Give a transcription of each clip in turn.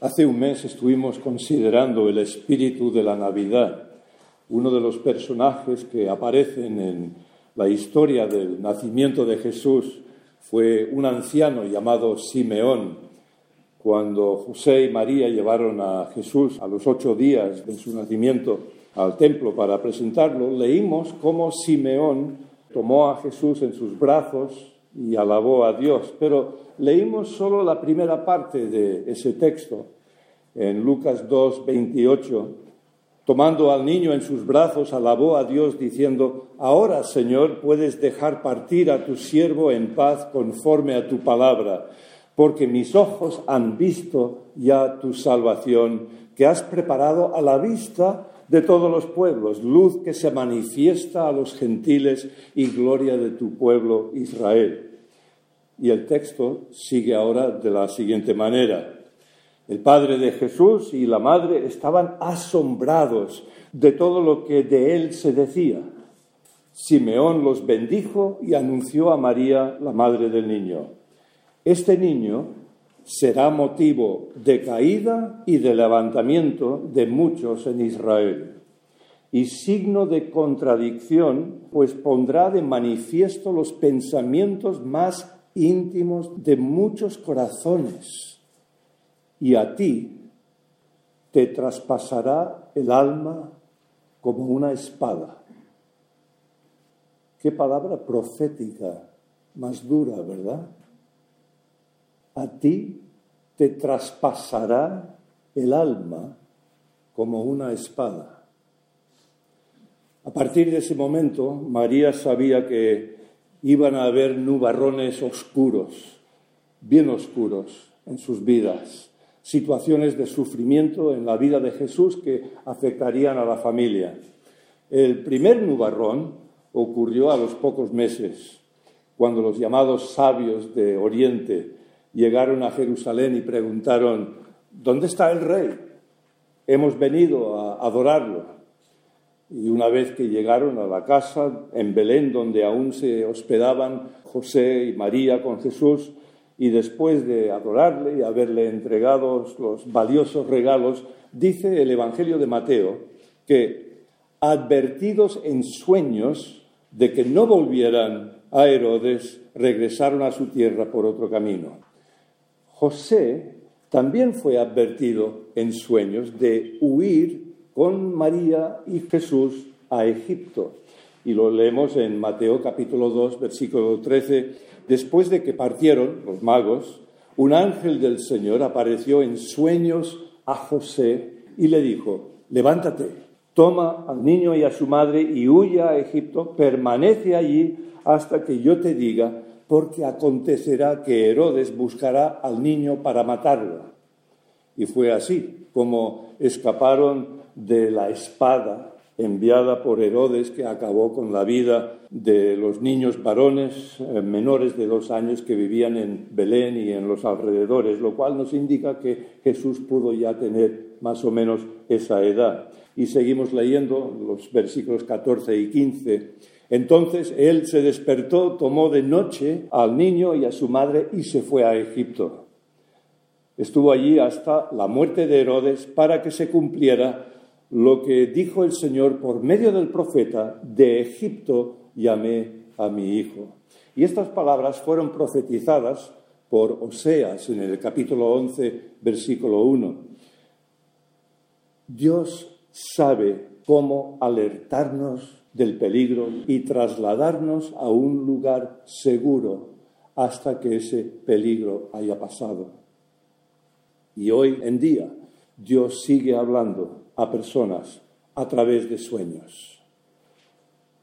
Hace un mes estuvimos considerando el espíritu de la Navidad, uno de los personajes que aparecen en la historia del nacimiento de Jesús fue un anciano llamado Simeón. Cuando José y María llevaron a Jesús a los ocho días de su nacimiento al templo para presentarlo, leímos cómo Simeón tomó a Jesús en sus brazos y alabó a Dios. Pero leímos solo la primera parte de ese texto en Lucas 2, 28. Tomando al niño en sus brazos, alabó a Dios diciendo, Ahora, Señor, puedes dejar partir a tu siervo en paz conforme a tu palabra, porque mis ojos han visto ya tu salvación, que has preparado a la vista de todos los pueblos, luz que se manifiesta a los gentiles y gloria de tu pueblo Israel. Y el texto sigue ahora de la siguiente manera. El padre de Jesús y la madre estaban asombrados de todo lo que de él se decía. Simeón los bendijo y anunció a María, la madre del niño. Este niño será motivo de caída y de levantamiento de muchos en Israel y signo de contradicción, pues pondrá de manifiesto los pensamientos más íntimos de muchos corazones, y a ti te traspasará el alma como una espada. Qué palabra profética más dura, ¿verdad? A ti te traspasará el alma como una espada. A partir de ese momento, María sabía que iban a haber nubarrones oscuros, bien oscuros en sus vidas, situaciones de sufrimiento en la vida de Jesús que afectarían a la familia. El primer nubarrón ocurrió a los pocos meses, cuando los llamados sabios de Oriente llegaron a Jerusalén y preguntaron, ¿dónde está el rey? Hemos venido a adorarlo. Y una vez que llegaron a la casa en Belén, donde aún se hospedaban José y María con Jesús, y después de adorarle y haberle entregado los valiosos regalos, dice el Evangelio de Mateo que, advertidos en sueños de que no volvieran a Herodes, regresaron a su tierra por otro camino. José también fue advertido en sueños de huir con María y Jesús a Egipto. Y lo leemos en Mateo capítulo 2, versículo 13. Después de que partieron los magos, un ángel del Señor apareció en sueños a José y le dijo, levántate, toma al niño y a su madre y huye a Egipto, permanece allí hasta que yo te diga, porque acontecerá que Herodes buscará al niño para matarlo. Y fue así como escaparon de la espada enviada por Herodes que acabó con la vida de los niños varones eh, menores de dos años que vivían en Belén y en los alrededores, lo cual nos indica que Jesús pudo ya tener más o menos esa edad. Y seguimos leyendo los versículos 14 y 15. Entonces él se despertó, tomó de noche al niño y a su madre y se fue a Egipto. Estuvo allí hasta la muerte de Herodes para que se cumpliera lo que dijo el Señor por medio del profeta, de Egipto llamé a mi hijo. Y estas palabras fueron profetizadas por Oseas en el capítulo 11, versículo 1. Dios sabe cómo alertarnos del peligro y trasladarnos a un lugar seguro hasta que ese peligro haya pasado. Y hoy en día Dios sigue hablando a personas a través de sueños.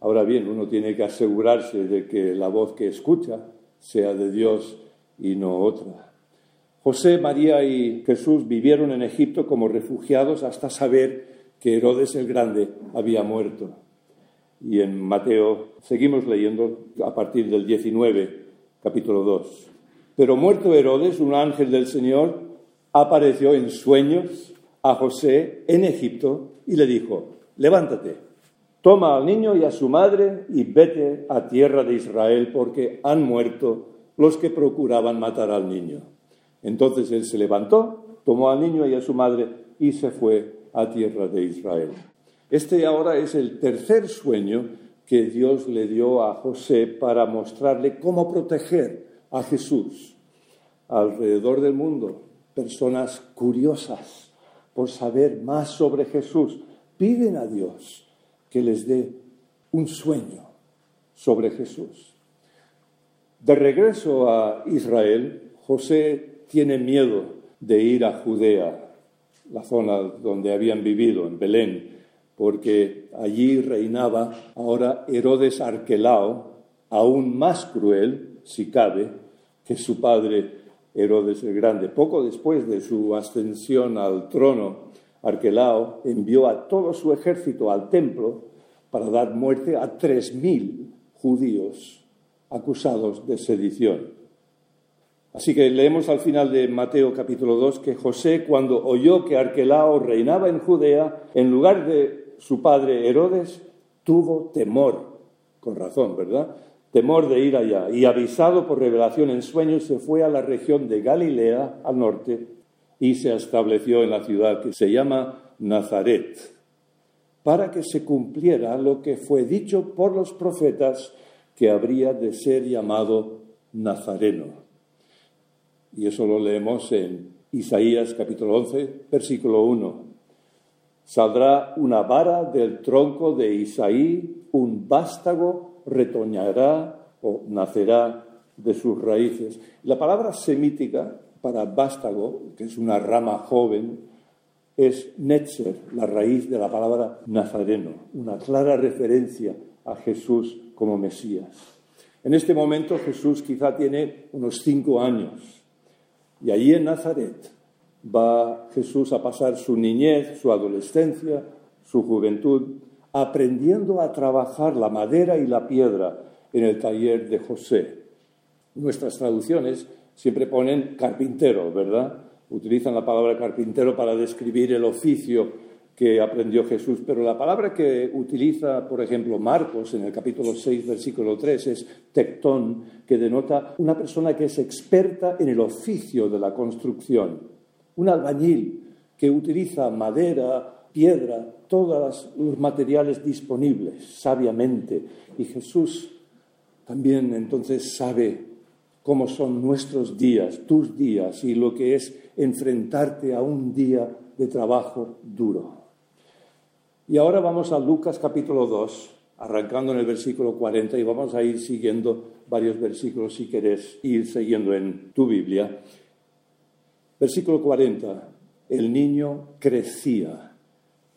Ahora bien, uno tiene que asegurarse de que la voz que escucha sea de Dios y no otra. José, María y Jesús vivieron en Egipto como refugiados hasta saber que Herodes el Grande había muerto. Y en Mateo seguimos leyendo a partir del 19, capítulo 2. Pero muerto Herodes, un ángel del Señor apareció en sueños a José en Egipto y le dijo, levántate, toma al niño y a su madre y vete a tierra de Israel porque han muerto los que procuraban matar al niño. Entonces él se levantó, tomó al niño y a su madre y se fue a tierra de Israel. Este ahora es el tercer sueño que Dios le dio a José para mostrarle cómo proteger a Jesús. Alrededor del mundo, personas curiosas por saber más sobre Jesús piden a Dios que les dé un sueño sobre Jesús. De regreso a Israel, José tiene miedo de ir a Judea, la zona donde habían vivido, en Belén, porque allí reinaba ahora Herodes Arquelao, aún más cruel, si cabe, que su padre Herodes el Grande. Poco después de su ascensión al trono, Arquelao envió a todo su ejército al templo para dar muerte a tres mil judíos acusados de sedición. Así que leemos al final de Mateo capítulo 2 que José, cuando oyó que Arquelao reinaba en Judea, en lugar de su padre Herodes, tuvo temor, con razón, ¿verdad? Temor de ir allá. Y avisado por revelación en sueños, se fue a la región de Galilea, al norte, y se estableció en la ciudad que se llama Nazaret, para que se cumpliera lo que fue dicho por los profetas que habría de ser llamado Nazareno. Y eso lo leemos en Isaías capítulo 11, versículo 1. Saldrá una vara del tronco de Isaí, un vástago retoñará o nacerá de sus raíces. La palabra semítica para vástago, que es una rama joven, es netzer, la raíz de la palabra nazareno, una clara referencia a Jesús como Mesías. En este momento Jesús quizá tiene unos cinco años y allí en Nazaret va Jesús a pasar su niñez, su adolescencia, su juventud, aprendiendo a trabajar la madera y la piedra en el taller de José. Nuestras traducciones siempre ponen carpintero, ¿verdad? Utilizan la palabra carpintero para describir el oficio que aprendió Jesús, pero la palabra que utiliza, por ejemplo, Marcos en el capítulo 6, versículo 3 es tectón, que denota una persona que es experta en el oficio de la construcción, un albañil que utiliza madera, piedra, todos los materiales disponibles sabiamente. Y Jesús también entonces sabe cómo son nuestros días, tus días, y lo que es enfrentarte a un día de trabajo duro. Y ahora vamos a Lucas capítulo 2, arrancando en el versículo 40 y vamos a ir siguiendo varios versículos si querés ir siguiendo en tu Biblia. Versículo 40, el niño crecía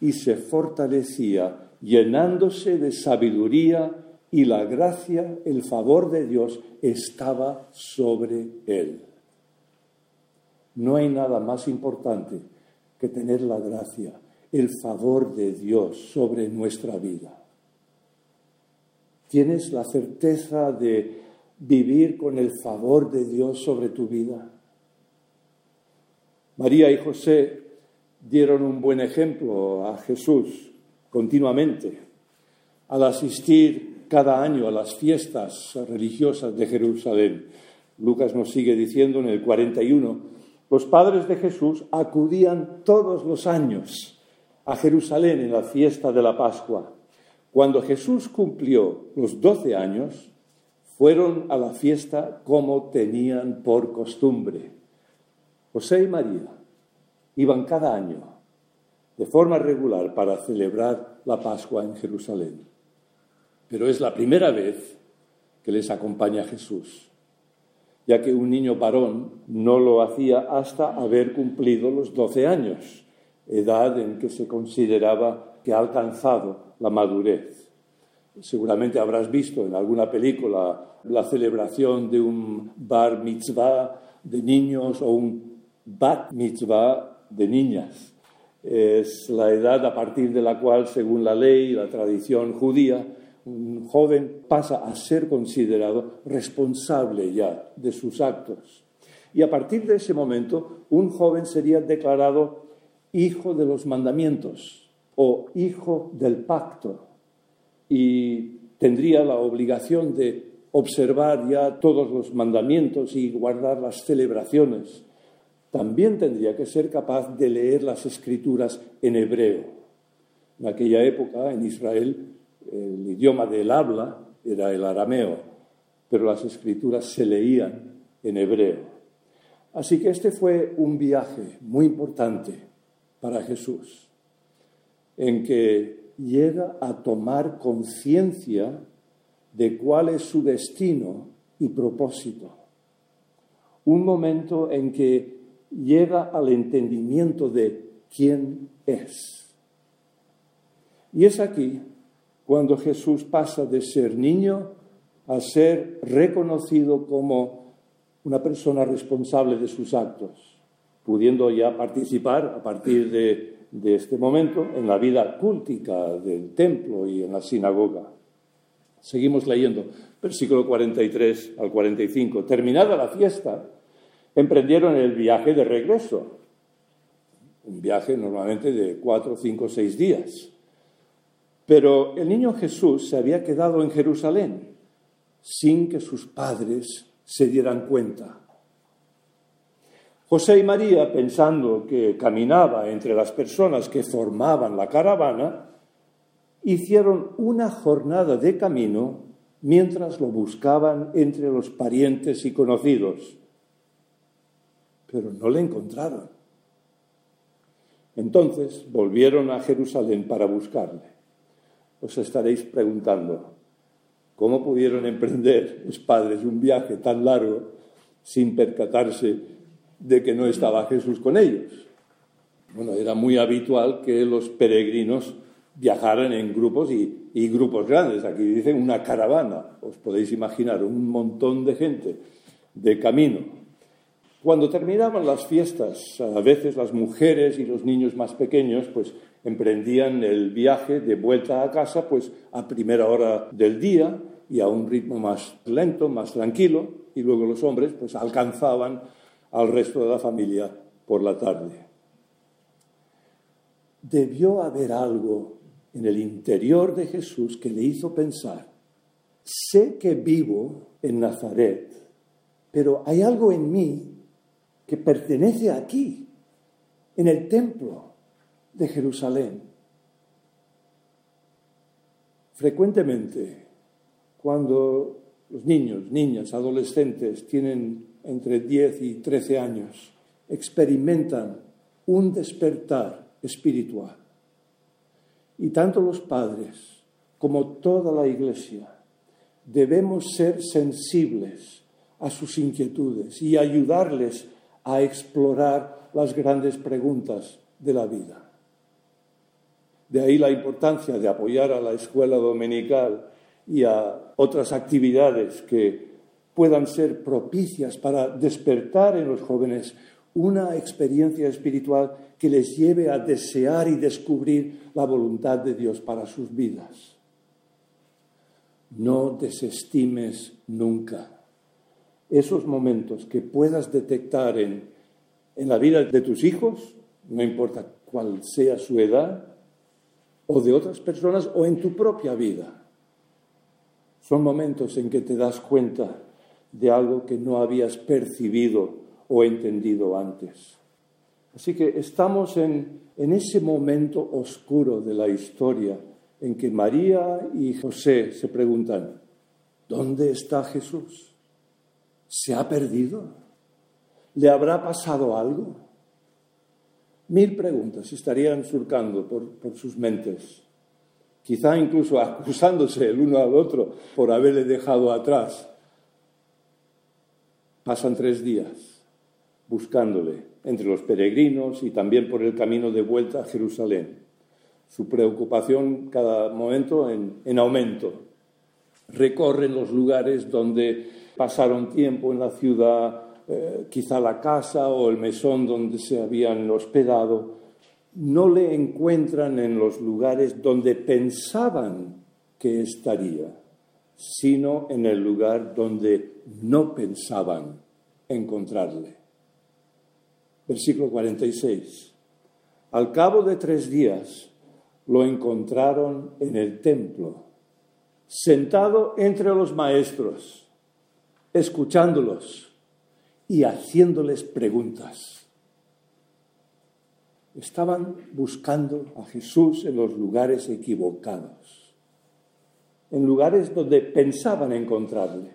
y se fortalecía llenándose de sabiduría y la gracia, el favor de Dios estaba sobre él. No hay nada más importante que tener la gracia el favor de Dios sobre nuestra vida. ¿Tienes la certeza de vivir con el favor de Dios sobre tu vida? María y José dieron un buen ejemplo a Jesús continuamente al asistir cada año a las fiestas religiosas de Jerusalén. Lucas nos sigue diciendo en el 41, los padres de Jesús acudían todos los años a Jerusalén en la fiesta de la Pascua. Cuando Jesús cumplió los doce años, fueron a la fiesta como tenían por costumbre. José y María iban cada año de forma regular para celebrar la Pascua en Jerusalén. Pero es la primera vez que les acompaña Jesús, ya que un niño varón no lo hacía hasta haber cumplido los doce años edad en que se consideraba que ha alcanzado la madurez. Seguramente habrás visto en alguna película la celebración de un bar mitzvah de niños o un bat mitzvah de niñas. Es la edad a partir de la cual, según la ley y la tradición judía, un joven pasa a ser considerado responsable ya de sus actos. Y a partir de ese momento, un joven sería declarado hijo de los mandamientos o hijo del pacto y tendría la obligación de observar ya todos los mandamientos y guardar las celebraciones. También tendría que ser capaz de leer las escrituras en hebreo. En aquella época, en Israel, el idioma del habla era el arameo, pero las escrituras se leían en hebreo. Así que este fue un viaje muy importante para Jesús, en que llega a tomar conciencia de cuál es su destino y propósito. Un momento en que llega al entendimiento de quién es. Y es aquí cuando Jesús pasa de ser niño a ser reconocido como una persona responsable de sus actos, pudiendo ya participar a partir de, este momento en la vida cúltica del templo y en la sinagoga. Seguimos leyendo, versículo 43 al 45. Terminada la fiesta, emprendieron el viaje de regreso. Un viaje normalmente de cuatro, cinco, seis días. Pero el niño Jesús se había quedado en Jerusalén sin que sus padres se dieran cuenta. José y María, pensando que caminaba entre las personas que formaban la caravana, hicieron una jornada de camino mientras lo buscaban entre los parientes y conocidos, pero no le encontraron. Entonces volvieron a Jerusalén para buscarle. Os estaréis preguntando, ¿cómo pudieron emprender los padres un viaje tan largo sin percatarse de que no estaba Jesús con ellos? Bueno, era muy habitual que los peregrinos viajaran en grupos y, grupos grandes. Aquí dicen una caravana, os podéis imaginar, un montón de gente de camino. Cuando terminaban las fiestas, a veces las mujeres y los niños más pequeños pues emprendían el viaje de vuelta a casa pues a primera hora del día y a un ritmo más lento, más tranquilo, y luego los hombres pues alcanzaban al resto de la familia por la tarde. Debió haber algo en el interior de Jesús que le hizo pensar, sé que vivo en Nazaret, pero hay algo en mí que pertenece aquí, en el templo de Jerusalén. Frecuentemente, cuando los niños, niñas, adolescentes tienen entre 10 y 13 años, experimentan un despertar espiritual y tanto los padres como toda la Iglesia debemos ser sensibles a sus inquietudes y ayudarles a explorar las grandes preguntas de la vida. De ahí la importancia de apoyar a la escuela dominical y a otras actividades que puedan ser propicias para despertar en los jóvenes una experiencia espiritual que les lleve a desear y descubrir la voluntad de Dios para sus vidas. No desestimes nunca esos momentos que puedas detectar en, en la vida de tus hijos, no importa cuál sea su edad, o de otras personas, o en tu propia vida. Son momentos en que te das cuenta de algo que no habías percibido o entendido antes. Así que estamos en, en ese momento oscuro de la historia en que María y José se preguntan, ¿dónde está Jesús? ¿Se ha perdido? ¿Le habrá pasado algo? Mil preguntas estarían surcando por, sus mentes, quizá incluso acusándose el uno al otro por haberle dejado atrás. Pasan tres días buscándole entre los peregrinos y también por el camino de vuelta a Jerusalén. Su preocupación cada momento en, aumento. Recorren los lugares donde pasaron tiempo en la ciudad, eh, quizá la casa o el mesón donde se habían hospedado. No le encuentran en los lugares donde pensaban que estaría, sino en el lugar donde no pensaban encontrarle. Versículo 46. Al cabo de tres días lo encontraron en el templo, sentado entre los maestros, escuchándolos y haciéndoles preguntas. estaban buscando a Jesús en los lugares equivocados, en lugares donde pensaban encontrarle.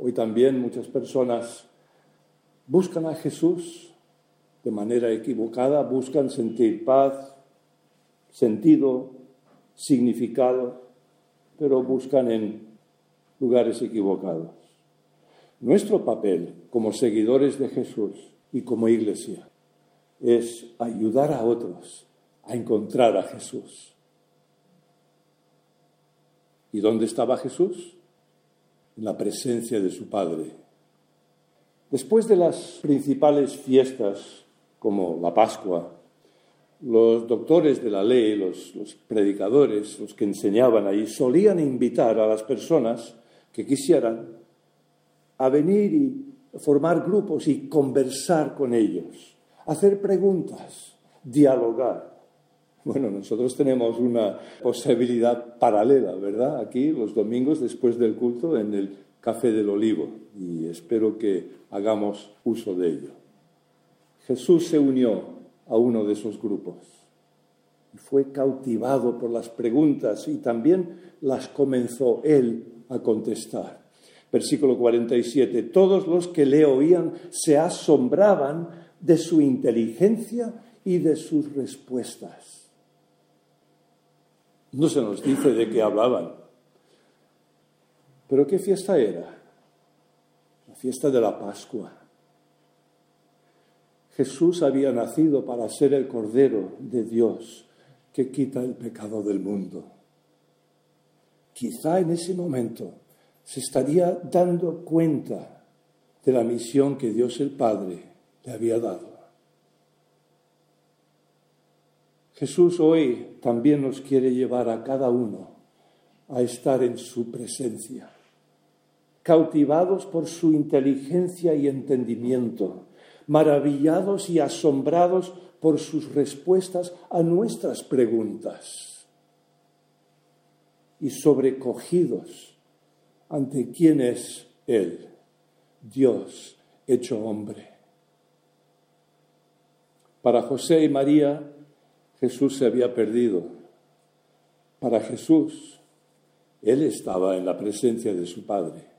Hoy también muchas personas buscan a Jesús de manera equivocada, buscan sentir paz, sentido, significado, pero buscan en lugares equivocados. Nuestro papel como seguidores de Jesús y como iglesia es ayudar a otros a encontrar a Jesús. ¿Y dónde estaba Jesús? En la presencia de su Padre. Después de las principales fiestas, como la Pascua, los doctores de la ley, los, predicadores, los que enseñaban ahí, solían invitar a las personas que quisieran a venir y formar grupos y conversar con ellos, hacer preguntas, dialogar. Bueno, nosotros tenemos una posibilidad paralela, ¿verdad? Aquí los domingos después del culto en el Café del Olivo y espero que hagamos uso de ello. Jesús se unió a uno de esos grupos. Fue cautivado por las preguntas y también las comenzó él a contestar. Versículo 47. Todos los que le oían se asombraban de su inteligencia y de sus respuestas. No se nos dice de qué hablaban. Pero ¿qué fiesta era? La fiesta de la Pascua. Jesús había nacido para ser el Cordero de Dios que quita el pecado del mundo. Quizá en ese momento se estaría dando cuenta de la misión que Dios el Padre le había dado. Jesús hoy también nos quiere llevar a cada uno a estar en su presencia, cautivados por su inteligencia y entendimiento maravillados y asombrados por sus respuestas a nuestras preguntas y sobrecogidos ante quién es Él, Dios hecho hombre. Para José y María, Jesús se había perdido. Para Jesús, Él estaba en la presencia de su Padre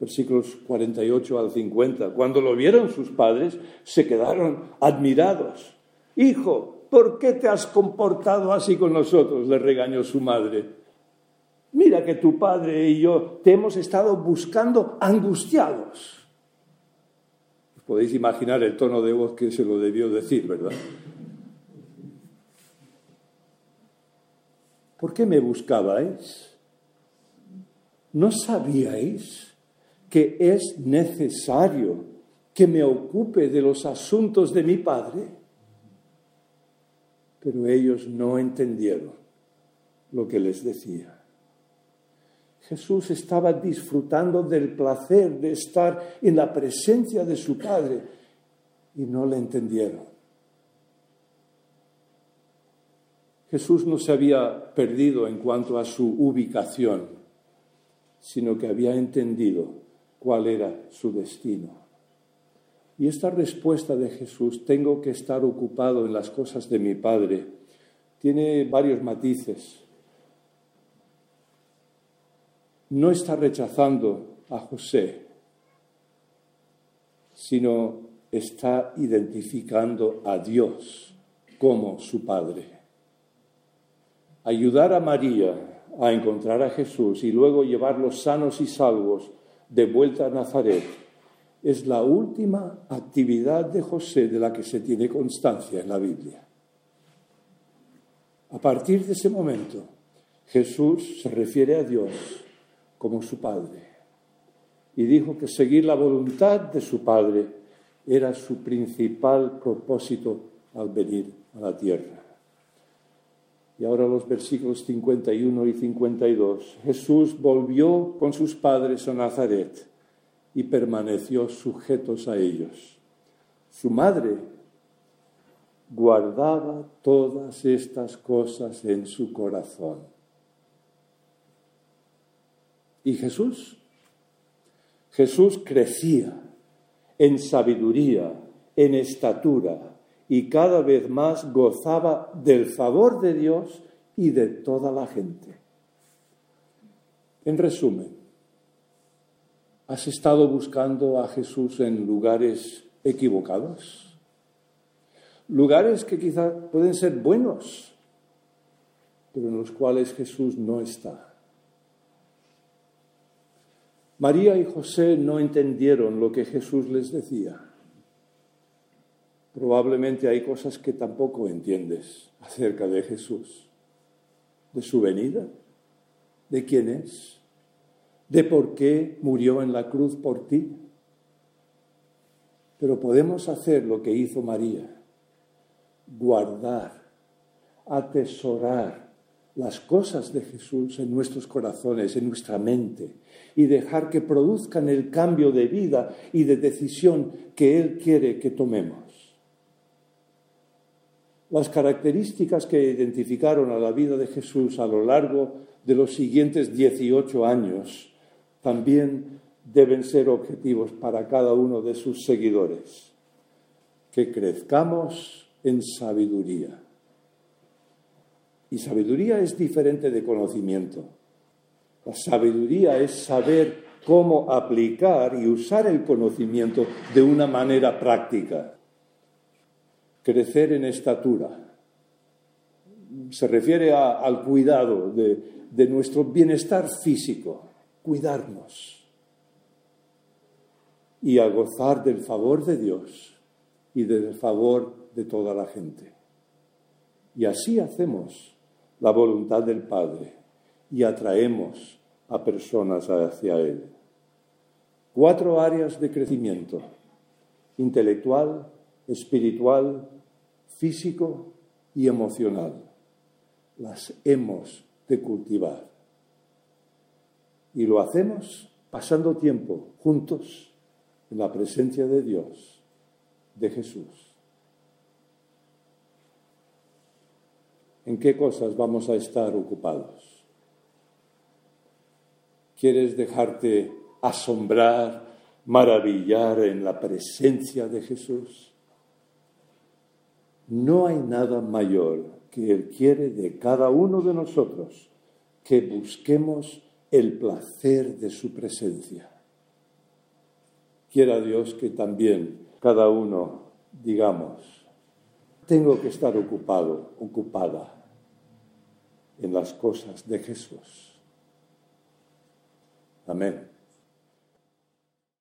versículos 48 al 50. Cuando lo vieron sus padres, se quedaron admirados. Hijo, ¿por qué te has comportado así con nosotros? le regañó su madre. Mira que tu padre y yo te hemos estado buscando angustiados. Podéis imaginar el tono de voz que se lo debió decir, ¿verdad? ¿Por qué me buscabais? ¿No sabíais que es necesario que me ocupe de los asuntos de mi Padre. Pero ellos no entendieron lo que les decía. Jesús estaba disfrutando del placer de estar en la presencia de su Padre y no le entendieron. Jesús no se había perdido en cuanto a su ubicación, sino que había entendido cuál era su destino. Y esta respuesta de Jesús, tengo que estar ocupado en las cosas de mi Padre, tiene varios matices. No está rechazando a José, sino está identificando a Dios como su Padre. Ayudar a María a encontrar a Jesús y luego llevarlos sanos y salvos de vuelta a Nazaret es la última actividad de José de la que se tiene constancia en la Biblia. A partir de ese momento, Jesús se refiere a Dios como su Padre y dijo que seguir la voluntad de su Padre era su principal propósito al venir a la tierra. Y ahora los versículos 51 y 52. Jesús volvió con sus padres a Nazaret y permaneció sujetos a ellos. Su madre guardaba todas estas cosas en su corazón. ¿Y Jesús? Jesús crecía en sabiduría, en estatura y cada vez más gozaba del favor de Dios y de toda la gente. En resumen, ¿has estado buscando a Jesús en lugares equivocados? Lugares que quizá pueden ser buenos, pero en los cuales Jesús no está. María y José no entendieron lo que Jesús les decía. Probablemente hay cosas que tampoco entiendes acerca de Jesús, de su venida, de quién es, de por qué murió en la cruz por ti. Pero podemos hacer lo que hizo María, guardar, atesorar las cosas de Jesús en nuestros corazones, en nuestra mente, y dejar que produzcan el cambio de vida y de decisión que Él quiere que tomemos. Las características que identificaron a la vida de Jesús a lo largo de los siguientes 18 años también deben ser objetivos para cada uno de sus seguidores. Que crezcamos en sabiduría. Y sabiduría es diferente de conocimiento. La sabiduría es saber cómo aplicar y usar el conocimiento de una manera práctica crecer en estatura. Se refiere al cuidado de, de nuestro bienestar físico, cuidarnos y a gozar del favor de Dios y del favor de toda la gente. Y así hacemos la voluntad del Padre y atraemos a personas hacia Él. Cuatro áreas de crecimiento, intelectual, espiritual, físico y emocional. Las hemos de cultivar. Y lo hacemos pasando tiempo juntos en la presencia de Dios, de Jesús. ¿En qué cosas vamos a estar ocupados? ¿Quieres dejarte asombrar, maravillar en la presencia de Jesús? No hay nada mayor que Él quiere de cada uno de nosotros que busquemos el placer de su presencia. Quiera Dios que también cada uno digamos, tengo que estar ocupado, ocupada en las cosas de Jesús. Amén.